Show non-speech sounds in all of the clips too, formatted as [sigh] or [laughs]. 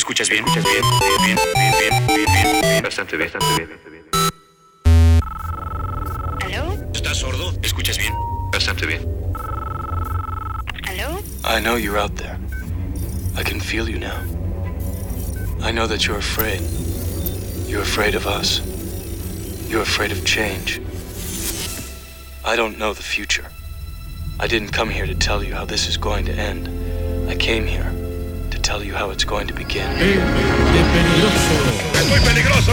¿Escuchas bien? ¿Escuchas bien? Bien, bien, bien, bien, bien, bien. Bastante bien, bastante bien. ¿Aló? ¿Estás sordo? ¿Escuchas bien? Bastante bien. ¿Aló? I know you're out there. I can feel you now. I know that you're afraid. You're afraid of us. You're afraid of change. I don't know the future. I didn't come here to tell you how this is going to end. I came here to tell you how it's going to begin. de peligroso. ¡Es muy peligroso!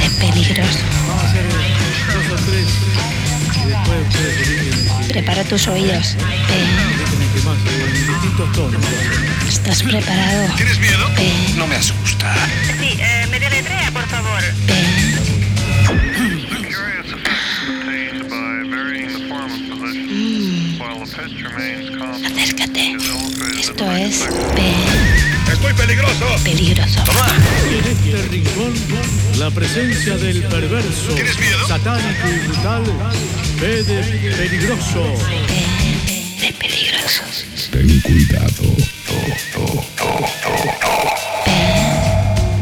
De peligroso. Vamos a hacer dos o tres y después ustedes eliminen. Prepara tus oídos. Distintos tonos. ¿Estás preparado? ¿Tienes miedo? No me asusta. Sí, eh, es second P. ¡Es muy peligroso! Peligroso. En este rincón, la presencia del perverso, satánico y brutal, P de peligroso. P. De peligroso. Ten cuidado.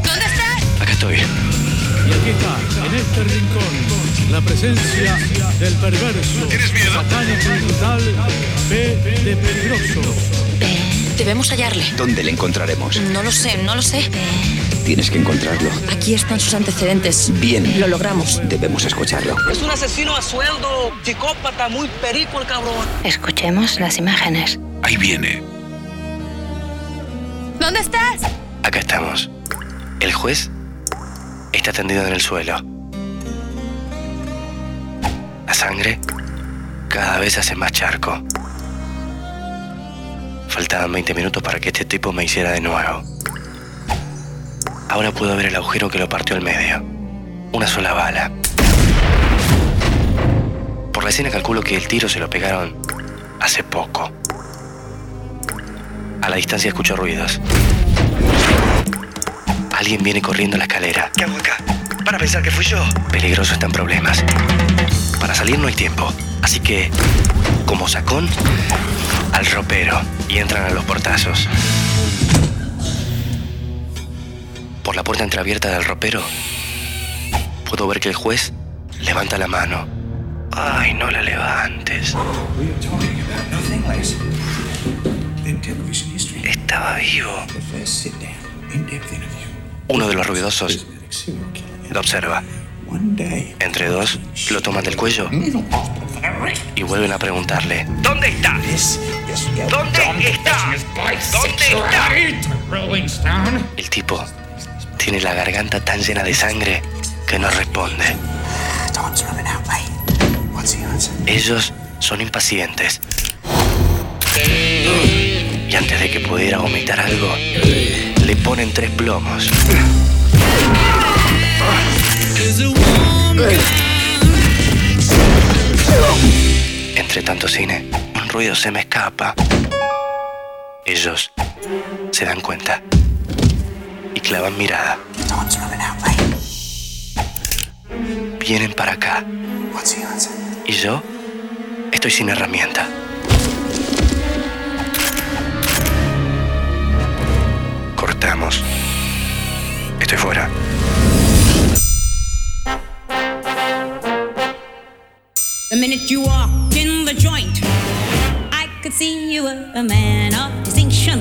¿Dónde estás? Acá estoy. Y aquí está, en este rincón, la presencia del perverso, ¿Tienes miedo? satánico y brutal, P de peligroso. Debemos hallarle. ¿Dónde le encontraremos? No lo sé, no lo sé. Tienes que encontrarlo. Aquí están sus antecedentes. Bien. Lo logramos. Debemos escucharlo. Es un asesino a sueldo, psicópata, muy perico el cabrón. Escuchemos las imágenes. Ahí viene. ¿Dónde estás? Acá estamos. El juez está tendido en el suelo. La sangre cada vez hace más charco. Faltaban 20 minutos para que este tipo me hiciera de nuevo. Ahora puedo ver el agujero que lo partió al medio. Una sola bala. Por la escena calculo que el tiro se lo pegaron hace poco. A la distancia escucho ruidos. Alguien viene corriendo la escalera. ¿Qué hago acá? ¿Para pensar que fui yo? Peligroso está en problemas. Para salir no hay tiempo. Así que, como sacón, al ropero y entran a los portazos. Por la puerta entreabierta del ropero, puedo ver que el juez levanta la mano. Ay, no la levantes. Estaba vivo. Uno de los ruidosos lo observa. Entre dos, lo toman del cuello y vuelven a preguntarle. ¿Dónde está? ¿Dónde está? ¿Dónde está? El tipo tiene la garganta tan llena de sangre que no responde. Ellos son impacientes. Y antes de que pudiera vomitar algo, le ponen tres plomos. Entre tanto cine, un ruido se me escapa. Ellos se dan cuenta y clavan mirada. Vienen para acá. Y yo estoy sin herramienta. Cortamos. Estoy fuera. You walked in the joint, I could see you were a man of distinction,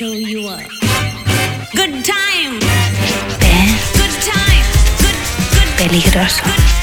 show you a good time. P. Good time. Good, good, Peligroso.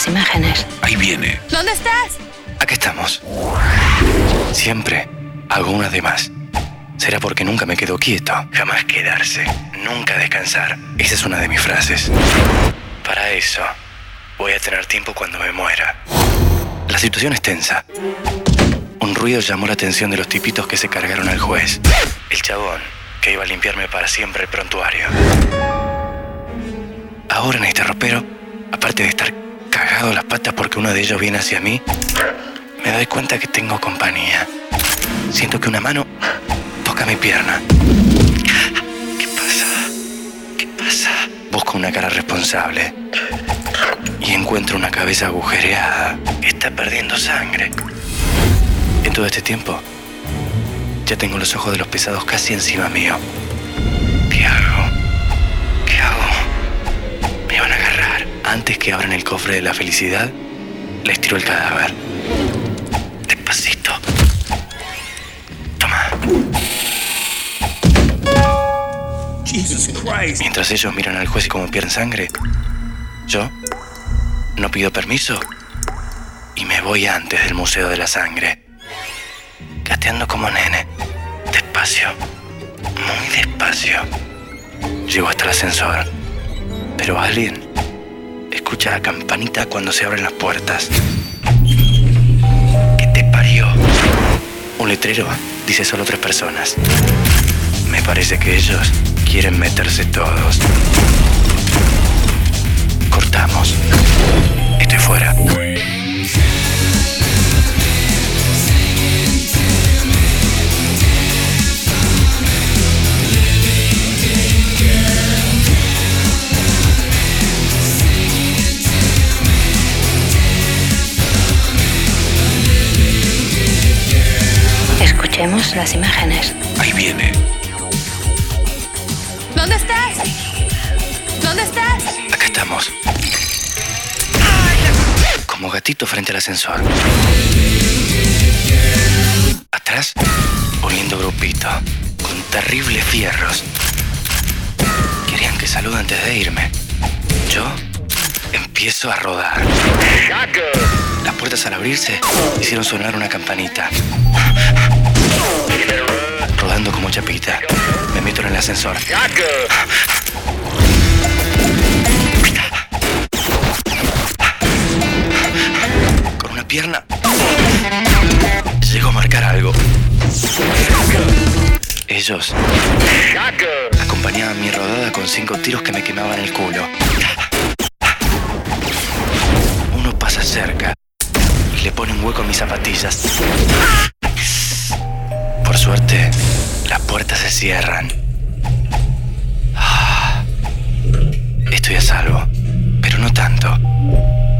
Las imágenes. Ahí viene. ¿Dónde estás? Acá estamos. Siempre hago una de más. Será porque nunca me quedo quieto. Jamás quedarse. Nunca descansar. Esa es una de mis frases. Para eso, voy a tener tiempo cuando me muera. La situación es tensa. Un ruido llamó la atención de los tipitos que se cargaron al juez. El chabón, que iba a limpiarme para siempre el prontuario. Ahora en este ropero, aparte de estar las patas porque uno de ellos viene hacia mí, me doy cuenta que tengo compañía. Siento que una mano toca mi pierna. ¿Qué pasa? ¿Qué pasa? Busco una cara responsable. Y encuentro una cabeza agujereada. Está perdiendo sangre. En todo este tiempo, ya tengo los ojos de los pesados casi encima mío. ¿Qué? Antes que abran el cofre de la felicidad, les tiro el cadáver. Despacito. Toma. Mientras ellos miran al juez como pierden sangre, yo no pido permiso y me voy antes del Museo de la Sangre. Gateando como nene. Despacio. Muy despacio. Llego hasta el ascensor. Pero alguien escucha la campanita cuando se abren las puertas. ¿Qué te parió? Un letrero dice solo tres personas. Me parece que ellos quieren meterse todos. Cortamos. Estoy fuera. Escuchemos las imágenes. Ahí viene. ¿Dónde estás? ¿Dónde estás? Acá estamos. Como gatito frente al ascensor. Atrás, uniendo grupito, con terribles fierros. Querían que salude antes de irme. Yo empiezo a rodar. Las puertas al abrirse hicieron sonar una campanita. Ascensor. Con una pierna. Llego a marcar algo. Ellos acompañaban mi rodada con cinco tiros que me quemaban el culo. Uno pasa cerca y le pone un hueco en mis zapatillas. Por suerte, las puertas se cierran.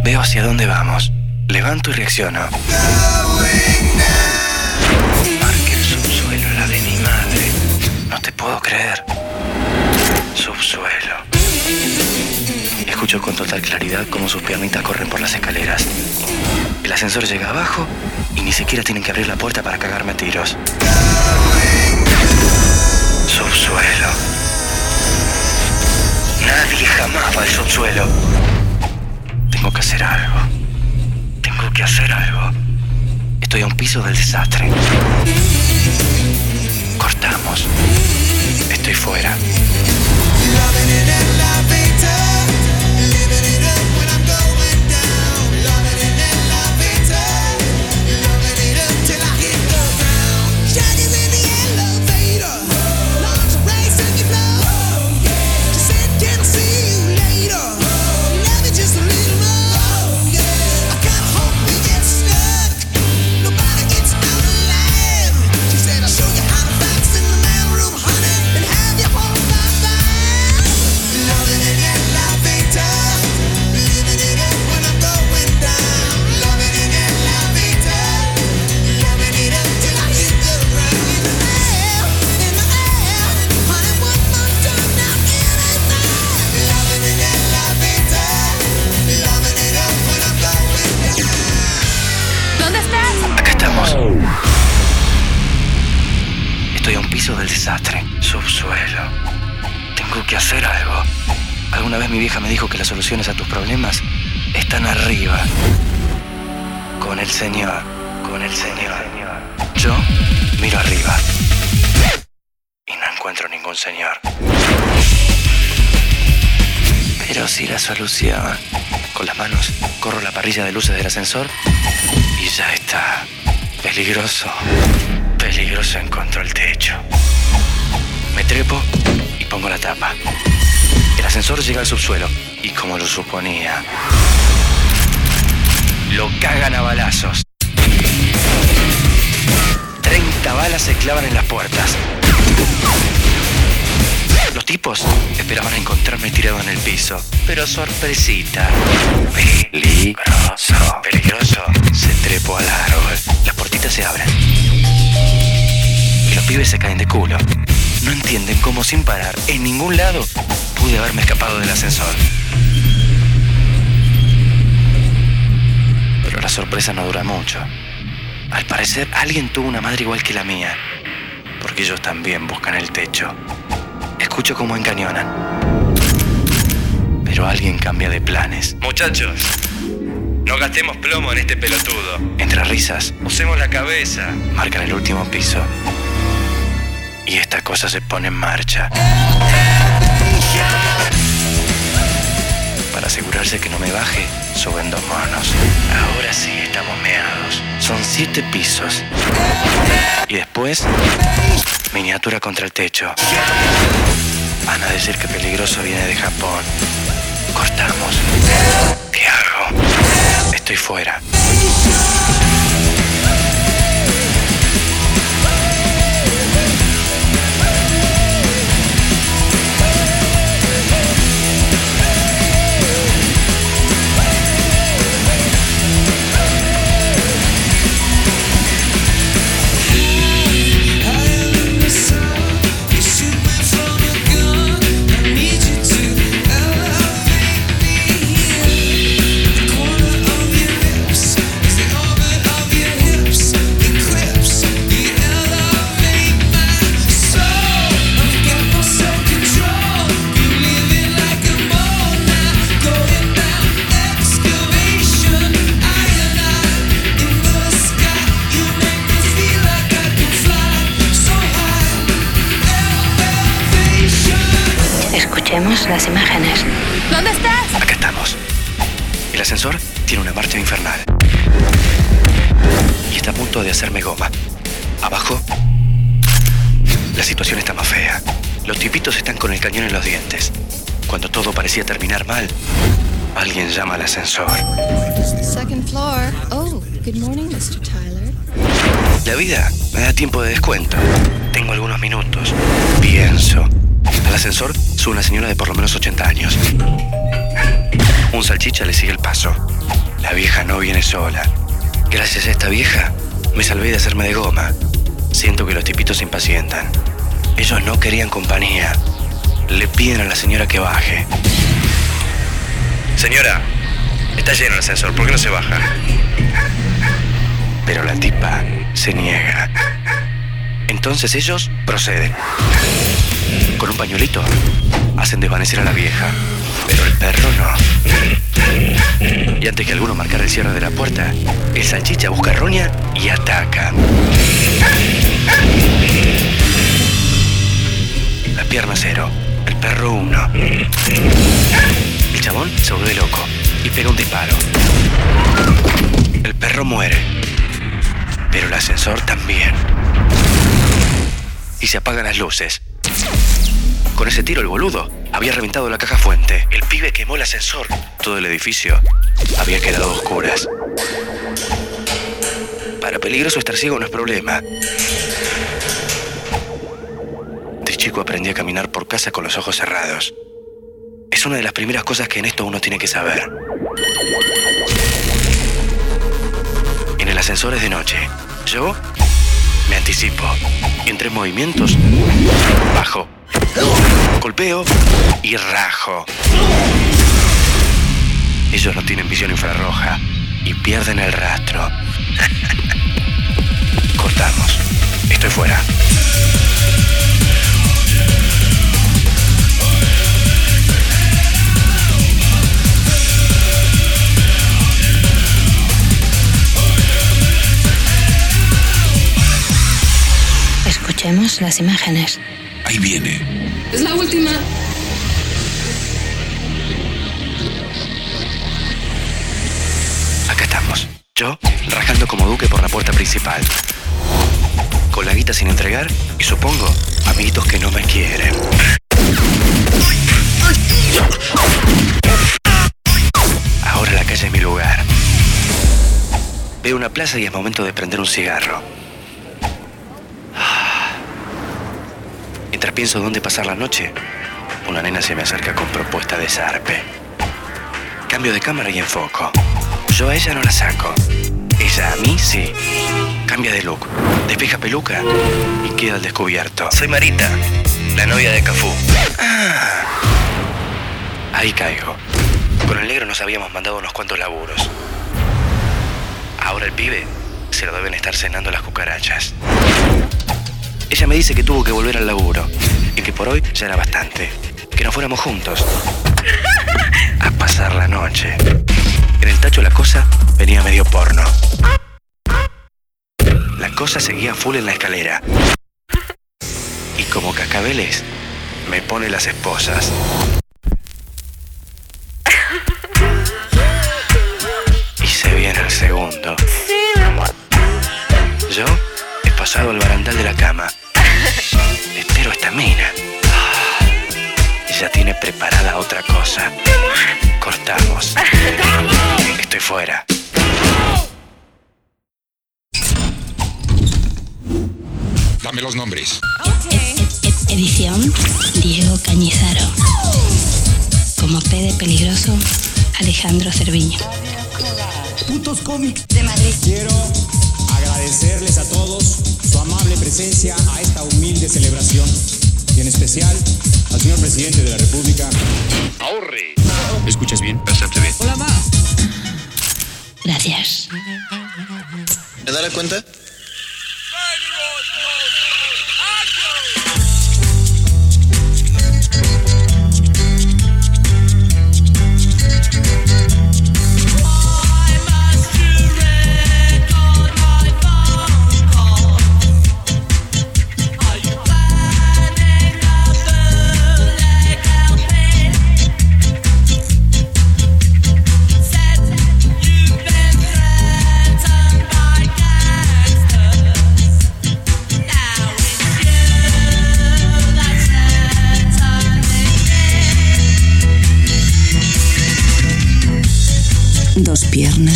Veo hacia dónde vamos. Levanto y reacciono. Marque el subsuelo, la de mi madre. No te puedo creer. Subsuelo. Escucho con total claridad cómo sus piernitas corren por las escaleras. El ascensor llega abajo y ni siquiera tienen que abrir la puerta para cagarme a tiros. Subsuelo. Nadie jamás va al subsuelo. Tengo que hacer algo. Tengo que hacer algo. Estoy a un piso del desastre. Cortamos. Estoy fuera. Soluciones a tus problemas están arriba. Con el Señor, con el Señor. Yo miro arriba. Y no encuentro ningún Señor. Pero sí la solución. Con las manos corro la parrilla de luces del ascensor y ya está. Peligroso. Peligroso encontró el techo. Me trepo y pongo la tapa. El ascensor llega al subsuelo y como lo suponía, lo cagan a balazos. 30 balas se clavan en las puertas. Los tipos esperaban encontrarme tirado en el piso. Pero sorpresita. Peligroso. Peligroso. Se trepo al árbol. Las puertitas se abren. Y los pibes se caen de culo. No entienden cómo sin parar, en ningún lado, pude haberme escapado del ascensor. Pero la sorpresa no dura mucho. Al parecer, alguien tuvo una madre igual que la mía. Porque ellos también buscan el techo. Escucho cómo encañonan. Pero alguien cambia de planes. Muchachos, no gastemos plomo en este pelotudo. Entre risas, usemos la cabeza. Marcan el último piso. Y esta cosa se pone en marcha. Asegurarse que no me baje, suben dos monos. Ahora sí estamos meados. Son siete pisos. Y después, miniatura contra el techo. Van a decir que peligroso viene de Japón. Cortamos. ¿Qué hago? Estoy fuera. Las imágenes. ¿Dónde estás? Acá estamos. El ascensor tiene una marcha infernal. Y está a punto de hacerme goma. Abajo, la situación está más fea. Los tipitos están con el cañón en los dientes. Cuando todo parecía terminar mal, alguien llama al ascensor. Second floor. Oh, good morning, Mr. Tyler. La vida me da tiempo de descuento. Tengo algunos minutos. Pienso. Al ascensor sube una señora de por lo menos 80 años. Un salchicha le sigue el paso. La vieja no viene sola. Gracias a esta vieja, me salvé de hacerme de goma. Siento que los tipitos se impacientan. Ellos no querían compañía. Le piden a la señora que baje. Señora, está lleno el ascensor, ¿por qué no se baja? Pero la tipa se niega. Entonces ellos proceden. Con un pañuelito hacen desvanecer a la vieja. Pero el perro no. Y antes que alguno marcara el cierre de la puerta, el salchicha busca roña y ataca. La pierna cero, el perro uno. El chabón se vuelve loco y pega un disparo. El perro muere. Pero el ascensor también. Y se apagan las luces. Con ese tiro el boludo había reventado la caja fuente. El pibe quemó el ascensor. Todo el edificio había quedado a oscuras. Para peligroso estar ciego no es problema. De chico aprendí a caminar por casa con los ojos cerrados. Es una de las primeras cosas que en esto uno tiene que saber. En el ascensor es de noche. Yo me anticipo. Y en tres movimientos, bajo, golpeo y rajo. Ellos no tienen visión infrarroja y pierden el rastro. [laughs] Cortamos. Estoy fuera. Veamos las imágenes. Ahí viene. Es la última. Acá estamos. Yo, rajando como duque por la puerta principal. Con la guita sin entregar y supongo, amiguitos que no me quieren. Ahora la calle es mi lugar. Veo una plaza y es momento de prender un cigarro. Mientras pienso dónde pasar la noche, una nena se me acerca con propuesta de zarpe. Cambio de cámara y enfoco. Yo a ella no la saco. Ella a mí sí. Cambia de look, despeja peluca y queda al descubierto. Soy Marita, la novia de Cafú. Ah. Ahí caigo. Con el negro nos habíamos mandado unos cuantos laburos. Ahora el pibe se lo deben estar cenando las cucarachas. Ella me dice que tuvo que volver al laburo y que por hoy ya era bastante. Que nos fuéramos juntos a pasar la noche. En el tacho la cosa venía medio porno. La cosa seguía full en la escalera. Y como cascabeles, me pone las esposas. Y se viene el segundo. Yo he pasado al barandal de la cama. Tiene preparada otra cosa. Cortamos. Estoy fuera. Dame los nombres. Edición Diego Cañizaro. Como P de peligroso, Alejandro Cerviño. Putos cómics de Madrid. Quiero agradecerles a todos su amable presencia a esta humilde celebración especial al señor presidente de la República. Ahorre. ¿Escuchas bien? Bastante bien. Hola, ma. Gracias. ¿Me da la cuenta?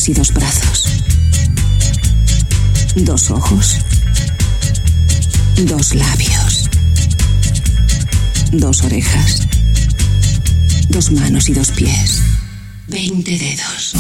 Y dos brazos. Dos ojos. Dos labios. Dos orejas. Dos manos y dos pies. Veinte dedos.